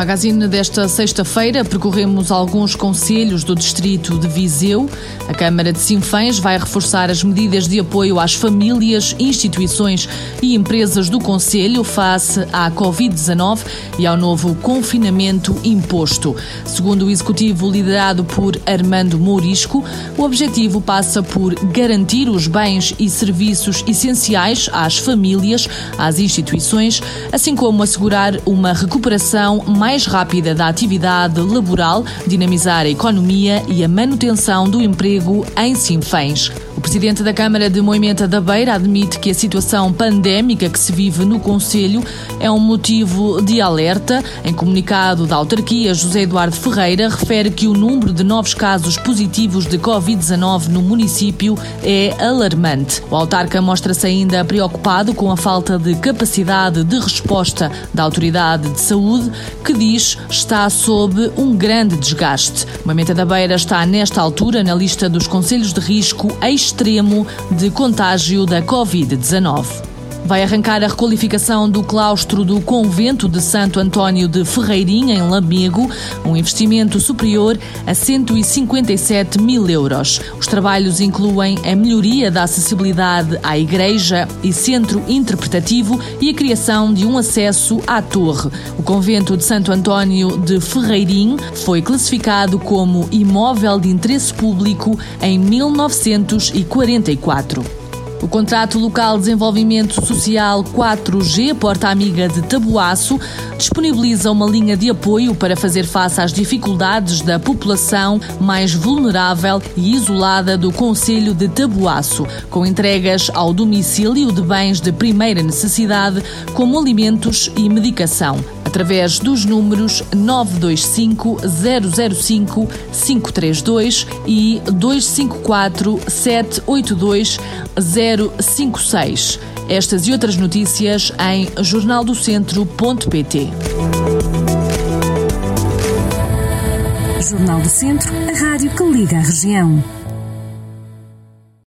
magazine desta sexta-feira percorremos alguns conselhos do distrito de Viseu. A Câmara de Sinfãs vai reforçar as medidas de apoio às famílias, instituições e empresas do conselho face à Covid-19 e ao novo confinamento imposto. Segundo o executivo liderado por Armando Mourisco, o objetivo passa por garantir os bens e serviços essenciais às famílias, às instituições, assim como assegurar uma recuperação mais mais rápida da atividade laboral, dinamizar a economia e a manutenção do emprego em Sinfãs. O presidente da Câmara de Moimenta da Beira admite que a situação pandémica que se vive no Conselho é um motivo de alerta. Em comunicado da autarquia, José Eduardo Ferreira refere que o número de novos casos positivos de Covid-19 no município é alarmante. O autarca mostra-se ainda preocupado com a falta de capacidade de resposta da Autoridade de Saúde, que diz está sob um grande desgaste. Moimenta da Beira está, nesta altura, na lista dos conselhos de risco extremo extremo de contágio da Covid-19. Vai arrancar a requalificação do claustro do Convento de Santo António de Ferreirinha, em Lamego, um investimento superior a 157 mil euros. Os trabalhos incluem a melhoria da acessibilidade à igreja e centro interpretativo e a criação de um acesso à torre. O Convento de Santo António de Ferreirim foi classificado como imóvel de interesse público em 1944. O contrato local de desenvolvimento social 4G Porta Amiga de Tabuaço disponibiliza uma linha de apoio para fazer face às dificuldades da população mais vulnerável e isolada do Conselho de Tabuaço, com entregas ao domicílio de bens de primeira necessidade, como alimentos e medicação através dos números 925 005 532 e 254 782 056. Estas e outras notícias em jornaldocentro.pt. Jornal do Centro, a rádio que liga a região.